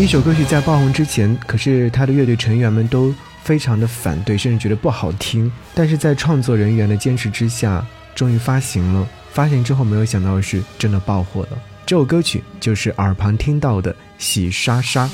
一首歌曲在爆红之前，可是他的乐队成员们都非常的反对，甚至觉得不好听。但是在创作人员的坚持之下，终于发行了。发行之后，没有想到的是，真的爆火了。这首歌曲就是耳旁听到的《洗刷刷》。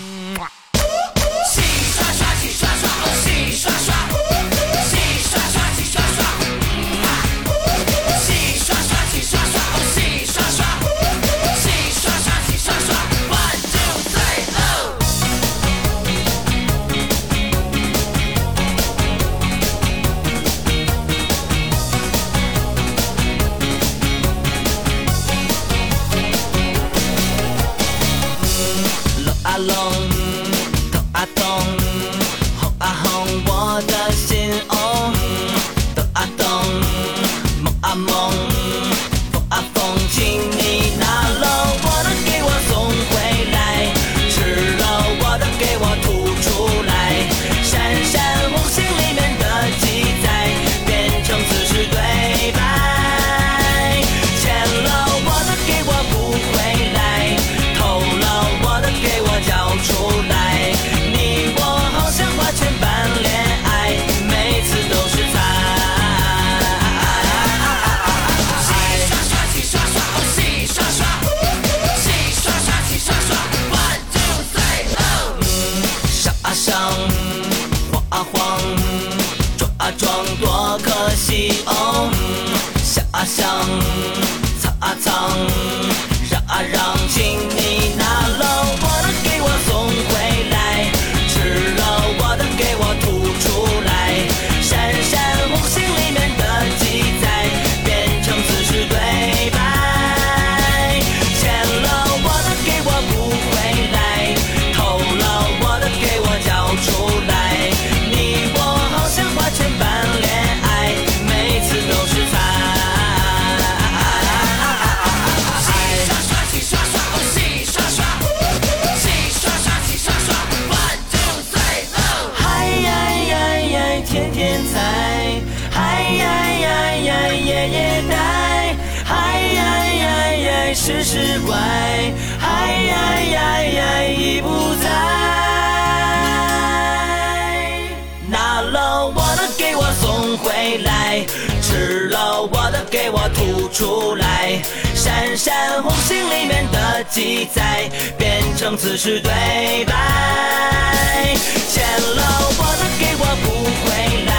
出来，闪闪红星里面的记载变成此时对白。欠了我的给我补回来，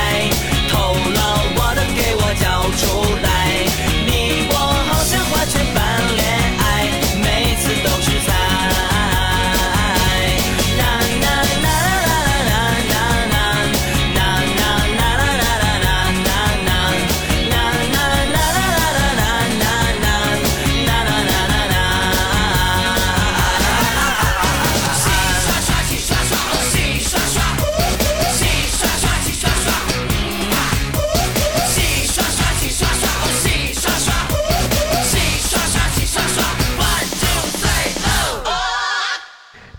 偷了我的给我交出来。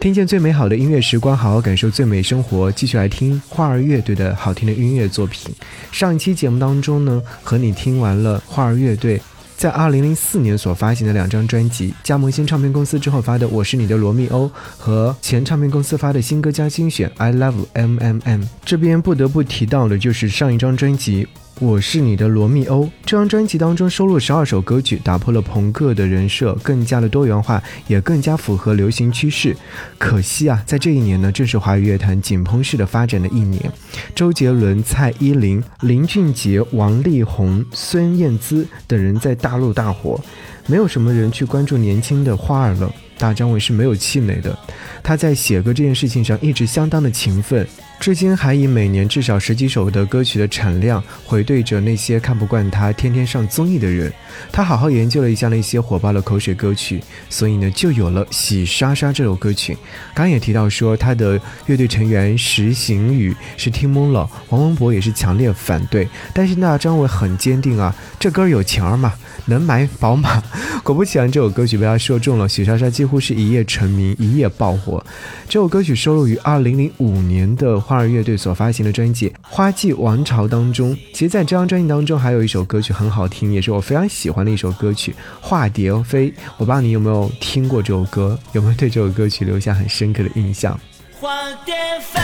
听见最美好的音乐时光，好好感受最美生活。继续来听花儿乐队的好听的音乐作品。上一期节目当中呢，和你听完了花儿乐队在二零零四年所发行的两张专辑，加盟新唱片公司之后发的《我是你的罗密欧》和前唱片公司发的新歌加精选《I Love M M M》。这边不得不提到的就是上一张专辑。我是你的罗密欧这张专辑当中收录十二首歌曲，打破了朋克的人设，更加的多元化，也更加符合流行趋势。可惜啊，在这一年呢，正是华语乐坛井喷式的发展的一年。周杰伦、蔡依林、林俊杰、王力宏、孙燕姿等人在大陆大火，没有什么人去关注年轻的花儿了。大张伟是没有气馁的，他在写歌这件事情上一直相当的勤奋。至今还以每年至少十几首的歌曲的产量回对着那些看不惯他天天上综艺的人，他好好研究了一下那些火爆的口水歌曲，所以呢就有了《洗刷刷》这首歌曲。刚也提到说他的乐队成员石行宇是听懵了，王文博也是强烈反对，但是那张伟很坚定啊，这歌有钱儿嘛，能买宝马。果不其然，这首歌曲被他说中了，《喜莎莎》几乎。乎是一夜成名，一夜爆火。这首歌曲收录于2005年的花儿乐队所发行的专辑《花季王朝》当中。其实，在这张专辑当中，还有一首歌曲很好听，也是我非常喜欢的一首歌曲《化蝶飞》。我不知道你有没有听过这首歌，有没有对这首歌曲留下很深刻的印象？化蝶飞。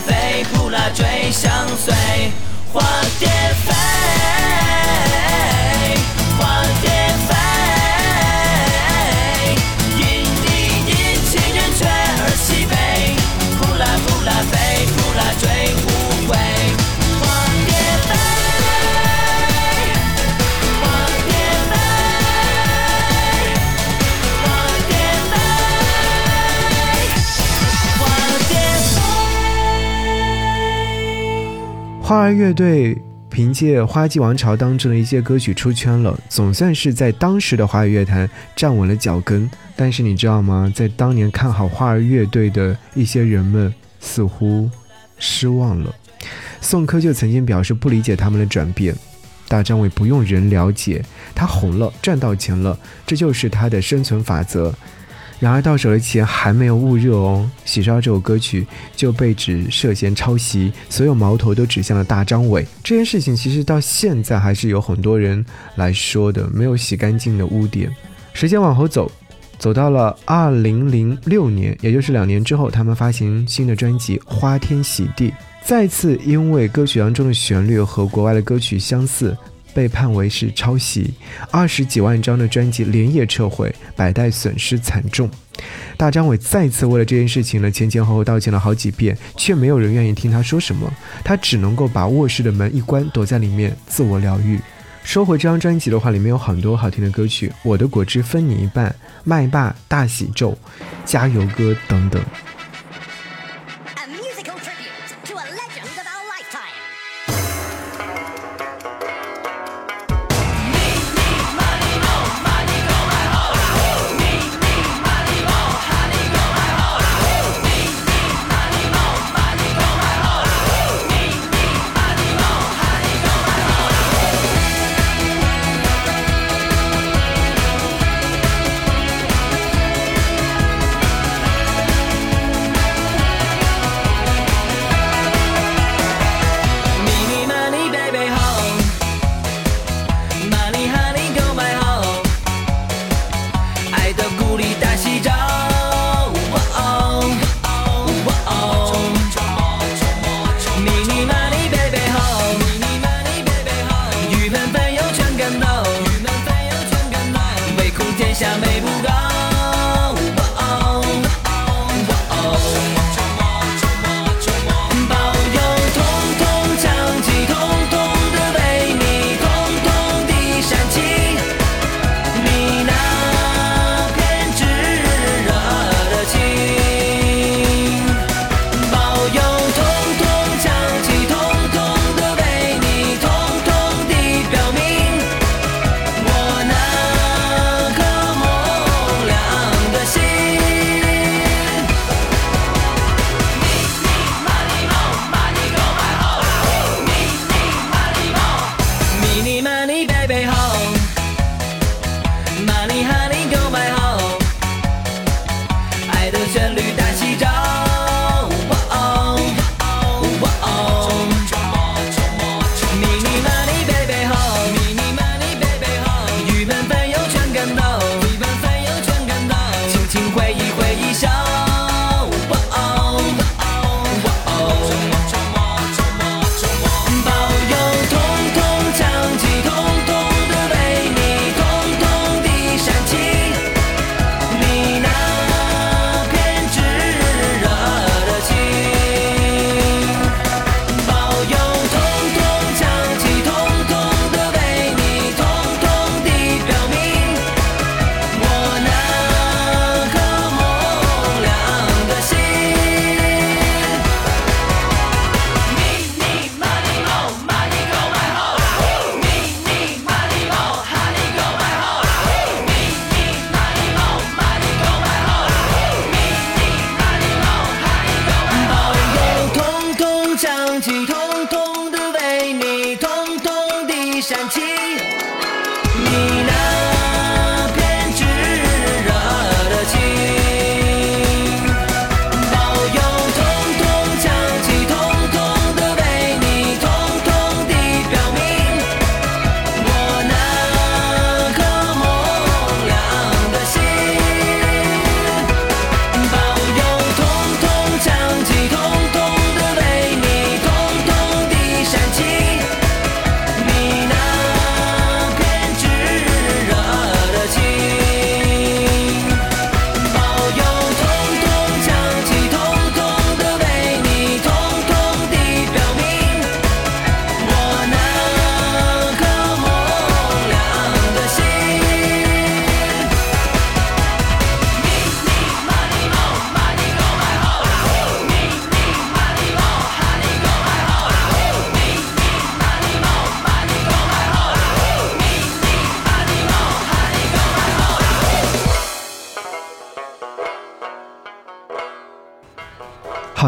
飞扑啦追相随。化蝶飞。花儿乐队凭借《花季王朝》当中的一些歌曲出圈了，总算是在当时的华语乐坛站稳了脚跟。但是你知道吗？在当年看好花儿乐队的一些人们似乎失望了。宋柯就曾经表示不理解他们的转变。大张伟不用人了解，他红了，赚到钱了，这就是他的生存法则。然而到手的钱还没有焐热哦，《喜烧》这首歌曲就被指涉嫌抄袭，所有矛头都指向了大张伟。这件事情其实到现在还是有很多人来说的，没有洗干净的污点。时间往后走，走到了二零零六年，也就是两年之后，他们发行新的专辑《花天喜地》，再次因为歌曲当中的旋律和国外的歌曲相似。被判为是抄袭，二十几万张的专辑连夜撤回，百代损失惨重。大张伟再次为了这件事情呢前前后后道歉了好几遍，却没有人愿意听他说什么。他只能够把卧室的门一关，躲在里面自我疗愈。收回这张专辑的话，里面有很多好听的歌曲，《我的果汁分你一半》、《麦霸》、《大喜咒》、《加油歌》等等。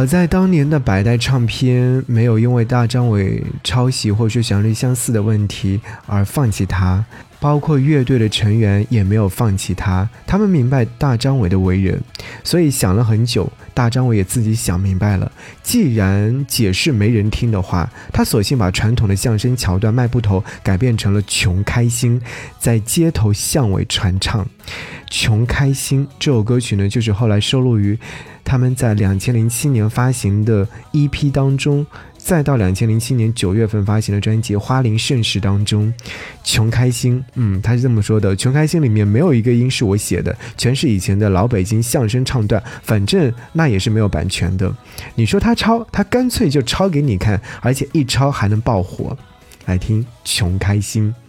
在当年的百代唱片没有因为大张伟抄袭或是旋律相似的问题而放弃他，包括乐队的成员也没有放弃他。他们明白大张伟的为人，所以想了很久。大张伟也自己想明白了，既然解释没人听的话，他索性把传统的相声桥段《卖布头》改变成了《穷开心》，在街头巷尾传唱。《穷开心》这首歌曲呢，就是后来收录于。他们在两千零七年发行的 EP 当中，再到两千零七年九月份发行的专辑《花林盛世》当中，《穷开心》嗯，他是这么说的，《穷开心》里面没有一个音是我写的，全是以前的老北京相声唱段，反正那也是没有版权的。你说他抄，他干脆就抄给你看，而且一抄还能爆火。来听《穷开心》。心。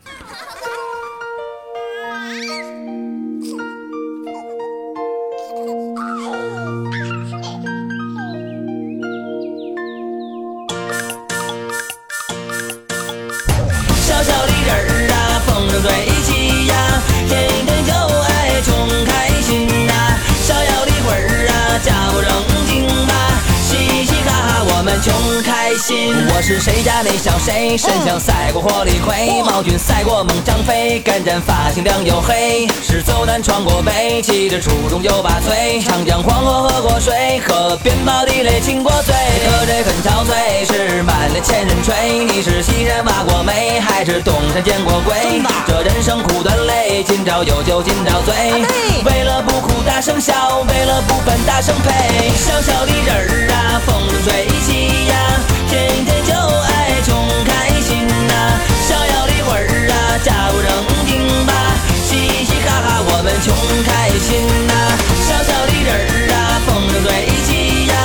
身强赛过火力魁，毛俊赛过猛张飞，干战发型亮又黑。是走南闯过北，气质出众又八岁，长江黄河喝过水，河边宝地雷亲过嘴。喝醉很憔悴，是满脸千人吹。你是西山挖过煤，还是东山见过鬼？这人生苦短累，今朝有酒今朝醉。为了不哭大声笑，为了不烦大声呸。小小的人儿啊，风中吹起呀，天天就爱。魂儿啊，假不正经吧，嘻嘻哈哈我们穷开心呐。小小的人儿啊，风生水起呀，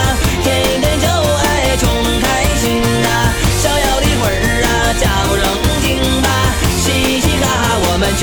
天天就爱穷开心呐。逍遥的魂儿啊，假不正经吧，嘻嘻哈哈我们穷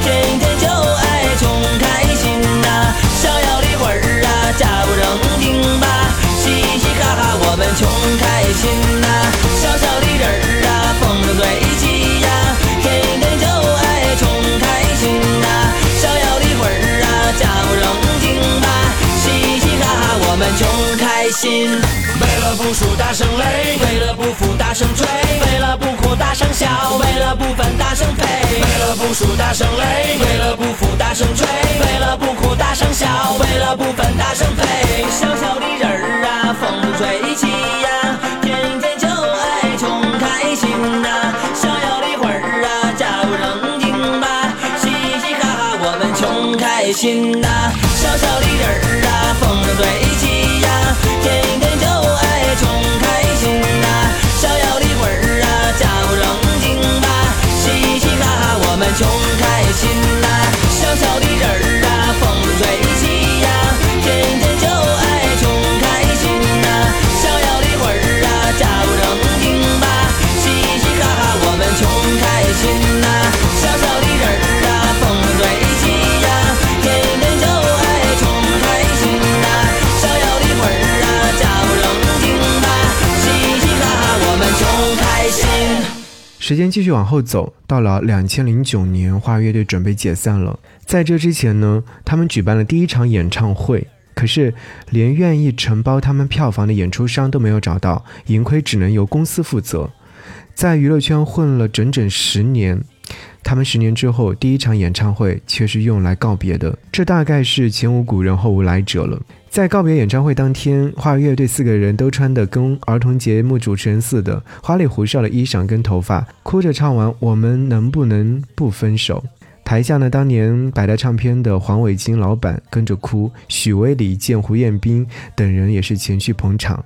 天天就爱穷开心呐。逍遥的魂儿啊，假不正经吧，嘻嘻哈哈我们穷开心呐。小小的人儿啊，风中吹起穷开心。为了不输大声擂，为了不服大声吹，为了不哭大声笑，为了不烦大声呸。为了不输大声擂，为了不服大声吹，为了不哭大声笑，为了不烦大声呸。小小的人儿啊，风吹起呀，天天就爱穷开心呐。逍遥的魂儿啊，假不正经吧，嘻嘻哈哈我们穷开心呐。小小的人儿啊，风吹起，天天就爱穷开心呐。逍遥的魂儿啊，假不正经吧，嘻嘻哈哈我们穷开心呐。小小的人儿时间继续往后走，到了两千零九年，花儿乐队准备解散了。在这之前呢，他们举办了第一场演唱会，可是连愿意承包他们票房的演出商都没有找到，盈亏只能由公司负责。在娱乐圈混了整整十年，他们十年之后第一场演唱会却是用来告别的，这大概是前无古人后无来者了。在告别演唱会当天，花儿乐队四个人都穿的跟儿童节目主持人似的，花里胡哨的衣裳跟头发，哭着唱完《我们能不能不分手》。台下呢，当年百代唱片的黄伟金老板跟着哭，许巍、李健、胡彦斌等人也是前去捧场。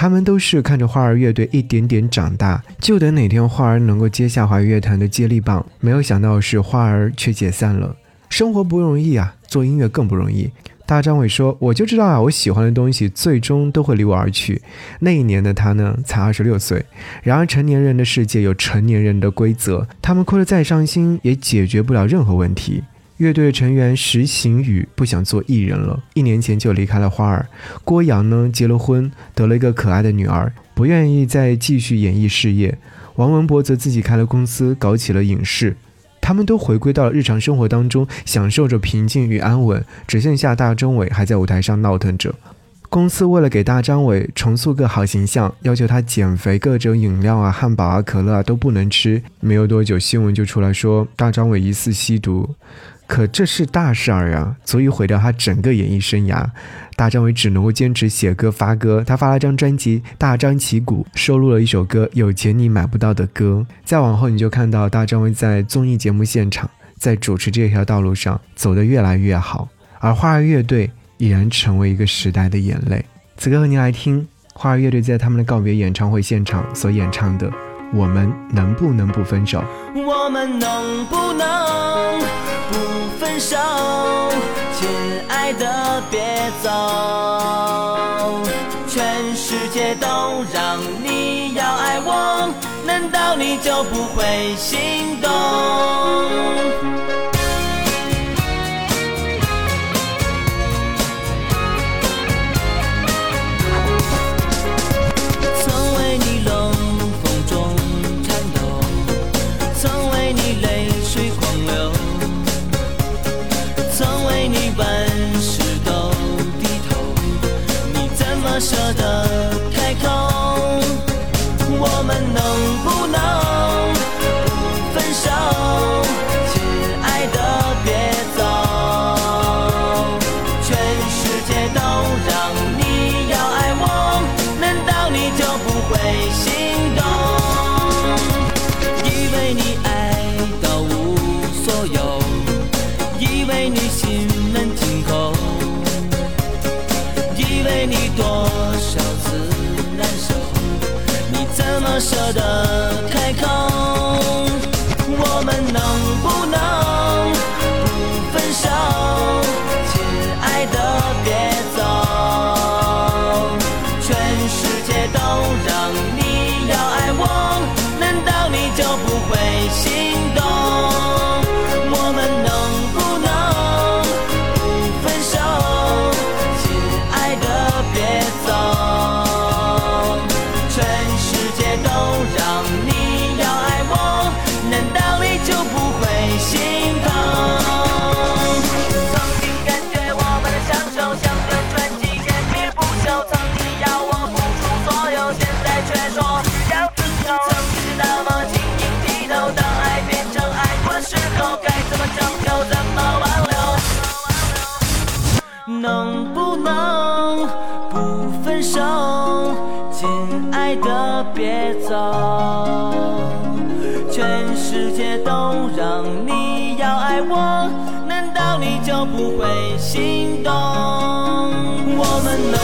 他们都是看着花儿乐队一点点长大，就等哪天花儿能够接下华语乐坛的接力棒。没有想到是花儿却解散了。生活不容易啊，做音乐更不容易。大张伟说：“我就知道啊，我喜欢的东西最终都会离我而去。”那一年的他呢，才二十六岁。然而，成年人的世界有成年人的规则，他们哭得再伤心，也解决不了任何问题。乐队成员石行宇不想做艺人了，一年前就离开了花儿。郭阳呢，结了婚，得了一个可爱的女儿，不愿意再继续演艺事业。王文博则自己开了公司，搞起了影视。他们都回归到了日常生活当中，享受着平静与安稳，只剩下大张伟还在舞台上闹腾着。公司为了给大张伟重塑个好形象，要求他减肥，各种饮料啊、汉堡啊、可乐啊都不能吃。没有多久，新闻就出来说大张伟疑似吸毒。可这是大事儿呀，足以毁掉他整个演艺生涯。大张伟只能够坚持写歌发歌，他发了张专辑《大张旗鼓》，收录了一首歌《有钱你买不到的歌》。再往后，你就看到大张伟在综艺节目现场，在主持这条道路上走得越来越好，而花儿乐队已然成为一个时代的眼泪。此刻和您来听花儿乐队在他们的告别演唱会现场所演唱的《我们能不能不分手？我们能不能不分手？亲爱的别走全世界都让你要爱我难道你就不会心动？能不能不分手亲爱的别走。全世界都让你要爱我难道你就不会心动？我们能